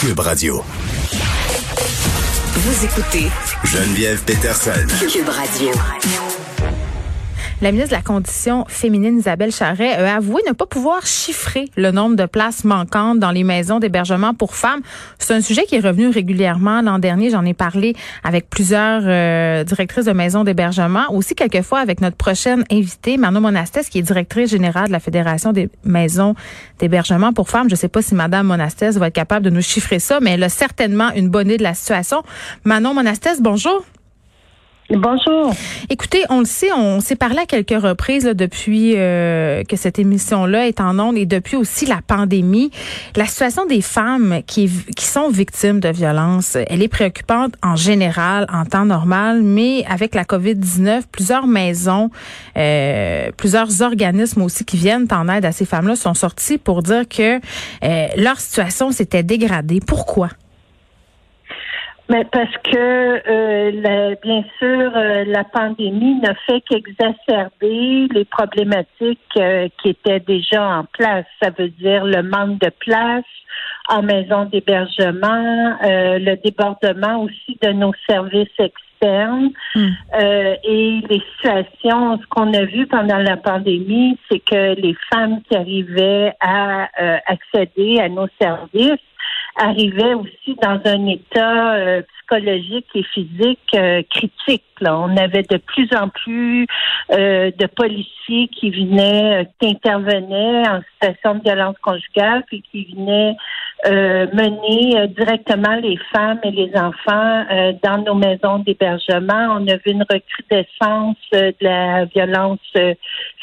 Cube Radio. Vous écoutez Geneviève Peterson. Cube Radio. La ministre de la Condition féminine, Isabelle Charret, a avoué ne pas pouvoir chiffrer le nombre de places manquantes dans les maisons d'hébergement pour femmes. C'est un sujet qui est revenu régulièrement l'an dernier. J'en ai parlé avec plusieurs euh, directrices de maisons d'hébergement, aussi quelquefois avec notre prochaine invitée, Manon Monastès, qui est directrice générale de la Fédération des maisons d'hébergement pour femmes. Je ne sais pas si Madame Monastès va être capable de nous chiffrer ça, mais elle a certainement une bonne idée de la situation. Manon Monastès, bonjour. Bonjour. Écoutez, on le sait, on s'est parlé à quelques reprises là, depuis euh, que cette émission-là est en ondes et depuis aussi la pandémie. La situation des femmes qui, qui sont victimes de violences, elle est préoccupante en général, en temps normal, mais avec la COVID-19, plusieurs maisons, euh, plusieurs organismes aussi qui viennent en aide à ces femmes-là sont sortis pour dire que euh, leur situation s'était dégradée. Pourquoi? Mais parce que, euh, la, bien sûr, euh, la pandémie ne fait qu'exacerber les problématiques euh, qui étaient déjà en place. Ça veut dire le manque de place en maison d'hébergement, le débordement aussi de nos services externes Hmm. et les situations. Ce qu'on a vu pendant la pandémie, c'est que les femmes qui arrivaient à accéder à nos services arrivait aussi dans un état euh, psychologique et physique euh, critique. On avait de plus en plus euh, de policiers qui venaient, qui intervenaient en situation de violence conjugale, puis qui venaient mener directement les femmes et les enfants dans nos maisons d'hébergement. On a vu une recrudescence de la violence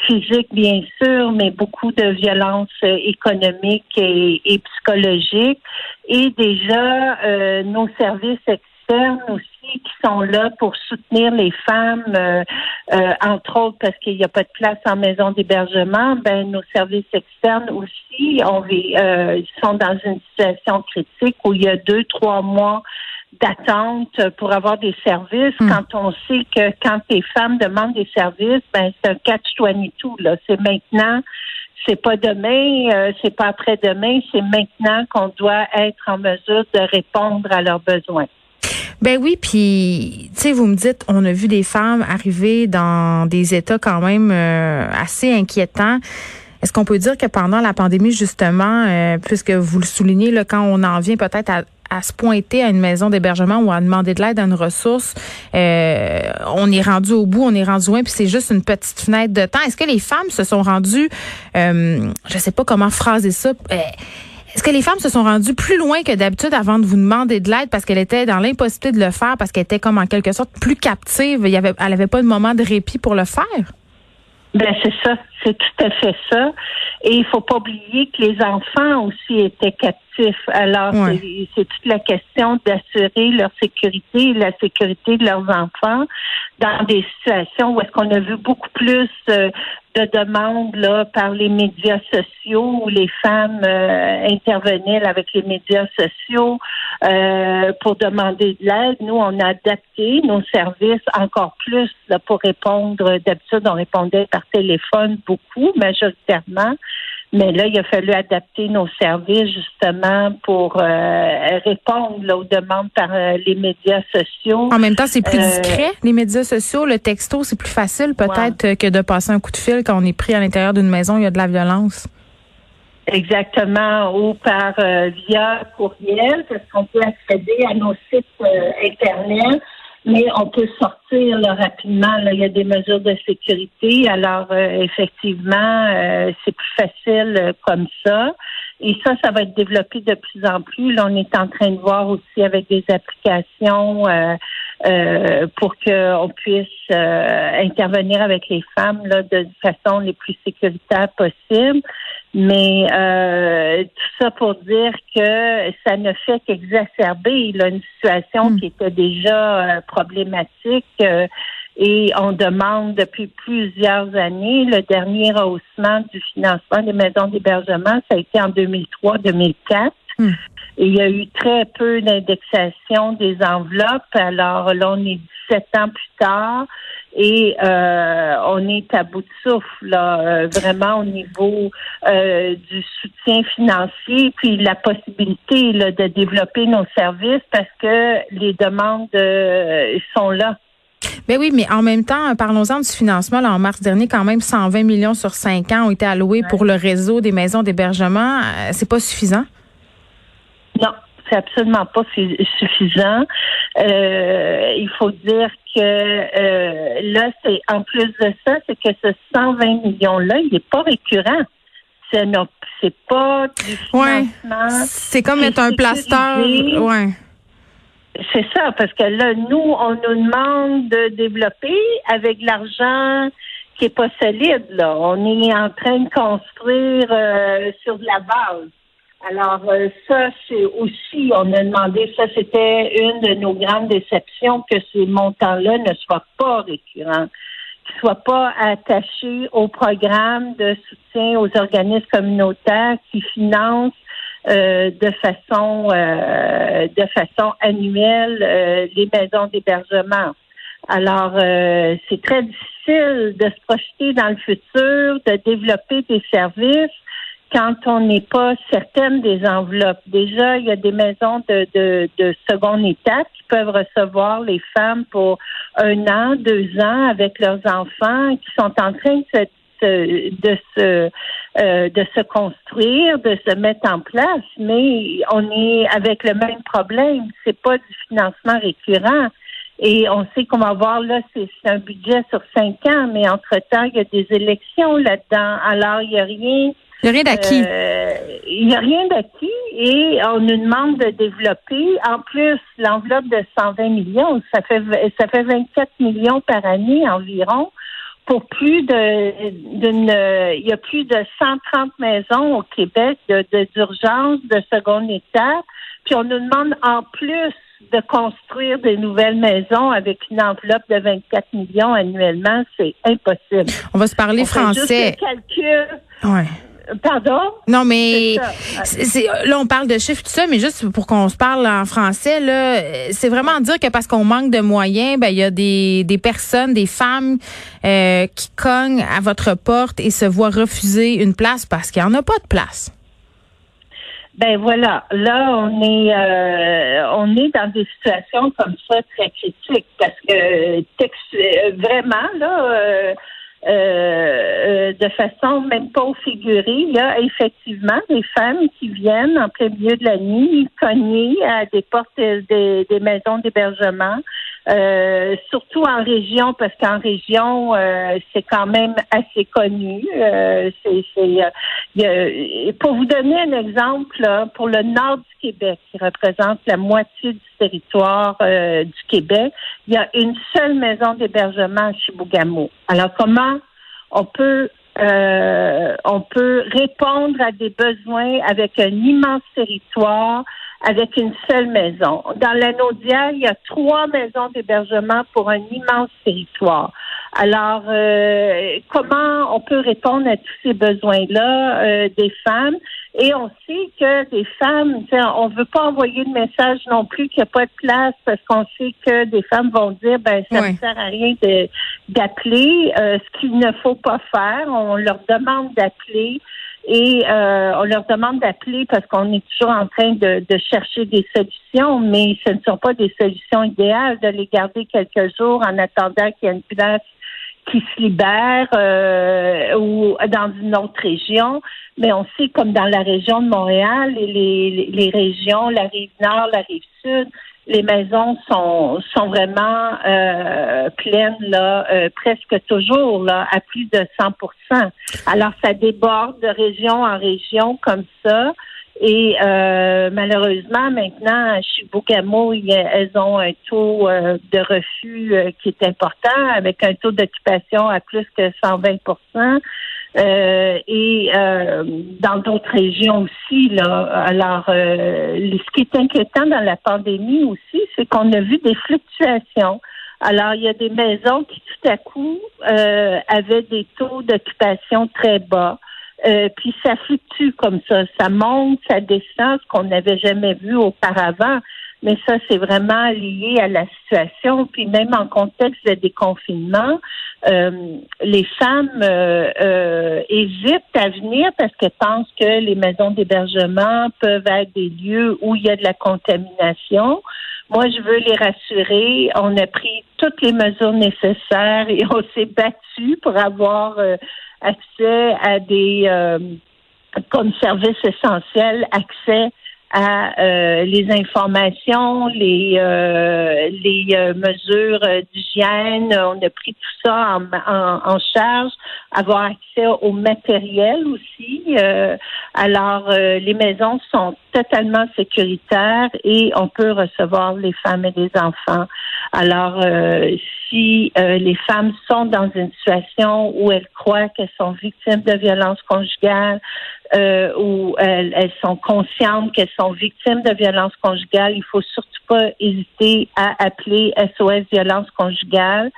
physique, bien sûr, mais beaucoup de violence économique et, et psychologique. Et déjà, euh, nos services externes aussi qui sont là pour soutenir les femmes, euh, euh, entre autres parce qu'il n'y a pas de place en maison d'hébergement, ben nos services externes aussi, on ils sont dans une situation critique où il y a deux, trois mois d'attente pour avoir des services Hmm. quand on sait que quand les femmes demandent des services, ben c'est un catch 22 là. C'est maintenant, c'est pas demain, euh, c'est pas après-demain, c'est maintenant qu'on doit être en mesure de répondre à leurs besoins. Ben oui, puis tu sais, vous me dites, on a vu des femmes arriver dans des états quand même euh, assez inquiétants. Est-ce qu'on peut dire que pendant la pandémie, justement, euh, puisque vous le soulignez, là, quand on en vient peut-être à, à se pointer à une maison d'hébergement ou à demander de l'aide à une ressource, euh, on est rendu au bout, on est rendu loin, puis c'est juste une petite fenêtre de temps. Est-ce que les femmes se sont rendues, euh, je sais pas comment phraser ça, euh, est-ce que les femmes se sont rendues plus loin que d'habitude avant de vous demander de l'aide parce qu'elle était dans l'impossibilité de le faire, parce qu'elle était comme en quelque sorte plus captive, il y avait, elle avait pas de moment de répit pour le faire? Ben c'est ça, c'est tout à fait ça. Et il faut pas oublier que les enfants aussi étaient captifs. Alors Ouais. c'est toute la question d'assurer leur sécurité et la sécurité de leurs enfants dans des situations où est-ce qu'on a vu beaucoup plus euh, de demandes là par les médias sociaux où les femmes euh, intervenaient avec les médias sociaux euh, pour demander de l'aide. Nous, on a adapté nos services encore plus là, pour répondre. D'habitude, on répondait par téléphone beaucoup, majoritairement. Mais là, il a fallu adapter nos services justement pour euh, répondre là, aux demandes par euh, les médias sociaux. En même temps, c'est plus Euh, discret, les médias sociaux, le texto, c'est plus facile peut-être euh, que de passer un coup de fil quand on est pris à l'intérieur d'une maison, il y a de la violence. Exactement, ou par euh, via courriel, parce qu'on peut accéder à nos sites euh, Internet, mais on peut sortir là, rapidement. Là, il y a des mesures de sécurité. Alors, euh, effectivement, euh, c'est plus facile euh, comme ça. Et ça, ça va être développé de plus en plus. Là, on est en train de voir aussi avec des applications euh, pour qu'on puisse euh, intervenir avec les femmes là, de façon les plus sécuritaire possible. Mais euh, tout ça pour dire que ça ne fait qu'exacerber une situation Hmm. qui était déjà euh, problématique. euh, et on demande depuis plusieurs années le dernier rehaussement du financement des maisons d'hébergement. Ça a été en 2003-2004. Et il y a eu très peu d'indexation des enveloppes. Alors là, on est 17 ans plus tard et euh, on est à bout de souffle, là, euh, vraiment au niveau euh, du soutien financier, puis la possibilité là, de développer nos services parce que les demandes sont là. Ben oui, mais en même temps, parlons-en du financement. Là, en mars dernier, quand même, 120 millions sur 5 ans ont été alloués pour le réseau des maisons d'hébergement. C'est pas suffisant? Non, c'est absolument pas su- suffisant. Euh, il faut dire que euh, là, c'est en plus de ça, c'est que ce 120 millions-là, il n'est pas récurrent. C'est pas du Ouais. financement. C'est comme mettre un plaster. sécurisé. Ouais. C'est ça, parce que là, nous, on nous demande de développer avec l'argent qui est pas solide. Là, on est en train de construire euh, sur de la base. Alors euh, ça, c'est aussi, on a demandé, ça c'était une de nos grandes déceptions que ces montants-là ne soient pas récurrents, qu'ils ne soient pas attachés au programme de soutien aux organismes communautaires qui financent euh, de façon euh, de façon annuelle euh, les maisons d'hébergement. Alors, euh, c'est très difficile de se projeter dans le futur, de développer des services quand on n'est pas certaine des enveloppes. Déjà, il y a des maisons de, de, de seconde étape qui peuvent recevoir les femmes pour un an, deux ans avec leurs enfants qui sont en train de se de se euh, de se construire, de se mettre en place, mais on est avec le même problème. C'est pas du financement récurrent. Et on sait qu'on va avoir là, c'est un budget sur cinq ans, mais entre-temps, il y a des élections là-dedans. Alors, il n'y a rien. Il n'y a rien d'acquis. euh, il n'y a rien d'acquis et on nous demande de développer. En plus, l'enveloppe de 120 millions, ça fait ça fait 24 millions par année environ pour plus de d'une il y a plus de 130 maisons au Québec de de- d'urgence de, seconde étape puis on nous demande en plus de construire des nouvelles maisons avec une enveloppe de 24 millions annuellement, c'est impossible. On va se parler On fait juste français. le calcul. Ouais. Pardon? Non, mais c'est- là, on parle de chiffres, tout ça, mais juste pour qu'on se parle en français, là, euh, c'est vraiment dire que parce qu'on manque de moyens, ben il y a des, des personnes, des femmes euh, qui cognent à votre porte et se voient refuser une place parce qu'il n'y en a pas de place. Ben voilà, là on est euh, on est dans des situations comme ça très critiques parce que texte, euh, vraiment là euh, euh, euh, de façon même pas figuré, il y a effectivement des femmes qui viennent en plein milieu de la nuit cogner à des portes des, des maisons d'hébergement, euh, surtout en région parce qu'en région euh, c'est quand même assez connu. Euh, euh, pour vous donner un exemple, là, pour le nord du Québec, qui représente la moitié du territoire euh, du Québec, il y a une seule maison d'hébergement à Chibougamau. Alors, comment on peut euh, on peut répondre à des besoins avec un immense territoire, avec une seule maison. Dans l'Anaudière, il y a trois maisons d'hébergement pour un immense territoire. Alors, euh, comment on peut répondre à tous ces besoins-là euh, des femmes? Et on sait que des femmes, tu sais, on veut pas envoyer le message non plus qu'il n'y a pas de place parce qu'on sait que des femmes vont dire, ben ça ne sert à rien de- d'appeler. Euh, ce qu'il ne faut pas faire, on leur demande d'appeler. Et euh, on leur demande d'appeler parce qu'on est toujours en train de, de chercher des solutions, mais ce ne sont pas des solutions idéales de les garder quelques jours en attendant qu'il y ait une place qui se libère euh, ou dans une autre région. Mais on sait, comme dans la région de Montréal les, les, les régions, la rive nord, la rive sud, les maisons sont, sont vraiment euh, pleines là, euh, presque toujours là, à plus de 100% Alors, ça déborde de région en région comme ça. Et euh, malheureusement, maintenant, chez Boucamo, elles ont un taux euh, de refus euh, qui est important, avec un taux d'occupation à plus que 120% et dans d'autres régions aussi. Là. Alors, ce qui est inquiétant dans la pandémie aussi, c'est qu'on a vu des fluctuations. Alors, il y a des maisons qui tout à coup avaient des taux d'occupation très bas. Euh, puis ça fluctue comme ça. Ça monte, ça descend, ce qu'on n'avait jamais vu auparavant. Mais ça, c'est vraiment lié à la situation. Puis même en contexte de déconfinement, euh, les femmes euh, hésitent à venir parce qu'elles pensent que les maisons d'hébergement peuvent être des lieux où il y a de la contamination. Moi, je veux les rassurer. On a pris toutes les mesures nécessaires et on s'est battu pour avoir accès à des euh, comme service essentiel, accès à euh, les informations, les euh, les euh, mesures d'hygiène. On a pris tout ça en, en, charge, avoir accès au matériel aussi. alors, les maisons sont totalement sécuritaires et on peut recevoir les femmes et les enfants. Alors, si les femmes sont dans une situation où elles croient qu'elles sont victimes de violences conjugales, euh, où elles, elles, sont conscientes qu'elles sont victimes de violences conjugales, il faut surtout pas hésiter à appeler SOS violence conjugale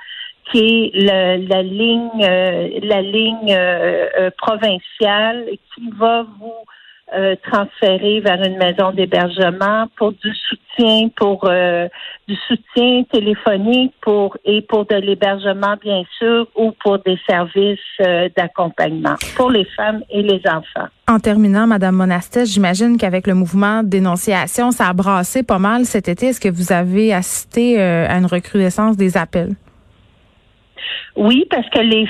qui est le, la ligne euh, la ligne euh, euh, provinciale qui va vous euh, transférer vers une maison d'hébergement pour du soutien, pour euh, du soutien téléphonique pour et pour de l'hébergement bien sûr ou pour des services euh, d'accompagnement pour les femmes et les enfants. En terminant, Madame Monastet, j'imagine qu'avec le mouvement dénonciation, ça a brassé pas mal cet été. Est-ce que vous avez assisté à une recrudescence des appels? Oui, parce que les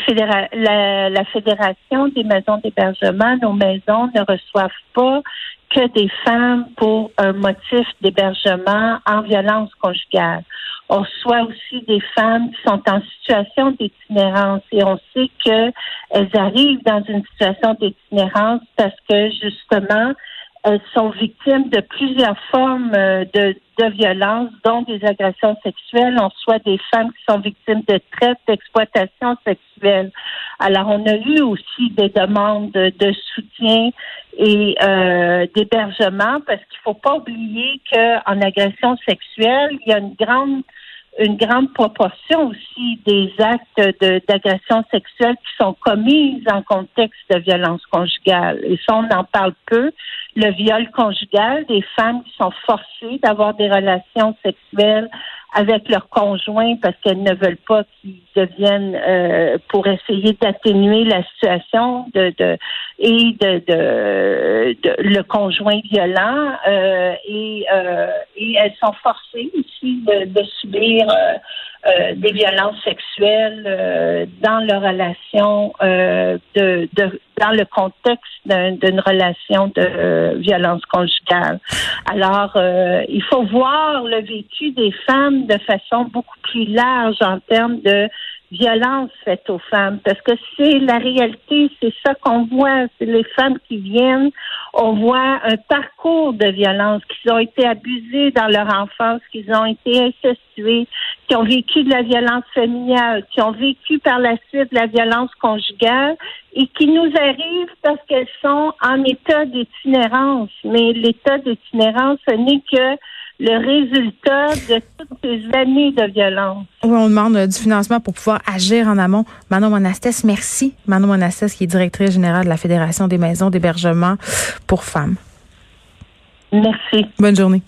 la, la, Fédération des maisons d'hébergement, nos maisons ne reçoivent pas que des femmes pour un motif d'hébergement en violence conjugale. On reçoit aussi des femmes qui sont en situation d'itinérance et on sait qu'elles arrivent dans une situation d'itinérance parce que justement, elles sont victimes de plusieurs formes euh, de, de violence, dont des agressions sexuelles. On soit des femmes qui sont victimes de traite, d'exploitation sexuelle. Alors, on a eu aussi des demandes de, soutien et euh, d'hébergement parce qu'il faut pas oublier qu'en agression sexuelle, il y a une grande une grande proportion aussi des actes d'agression sexuelle qui sont commis en contexte de violence conjugale. Et ça, on en parle peu. Le viol conjugal, des femmes qui sont forcées d'avoir des relations sexuelles avec leurs conjoints parce qu'elles ne veulent pas qu'ils deviennent euh, pour essayer d'atténuer la situation de, de et de, de, le conjoint violent euh, et, euh, et elles sont forcées aussi de, de subir euh, des violences sexuelles euh, dans leur relation, euh, de, de, dans le contexte d'une relation de violence conjugale. Alors, il faut voir le vécu des femmes de façon beaucoup plus large en termes de violence faite aux femmes, parce que c'est la réalité, c'est ça qu'on voit, c'est les femmes qui viennent, on voit un parcours de violence, qu'ils ont été abusées dans leur enfance, qu'ils ont été incestuées, qui ont vécu de la violence familiale, qui ont vécu par la suite de la violence conjugale et qui nous arrivent parce qu'elles sont en état d'itinérance. Mais l'état d'itinérance, ce n'est que le résultat de toutes ces années de violence. Oui, on demande euh, du financement pour pouvoir agir en amont. Manon Monastès, merci. Manon Monastès, qui est directrice générale de la Fédération des maisons d'hébergement pour femmes. Merci. Bonne journée.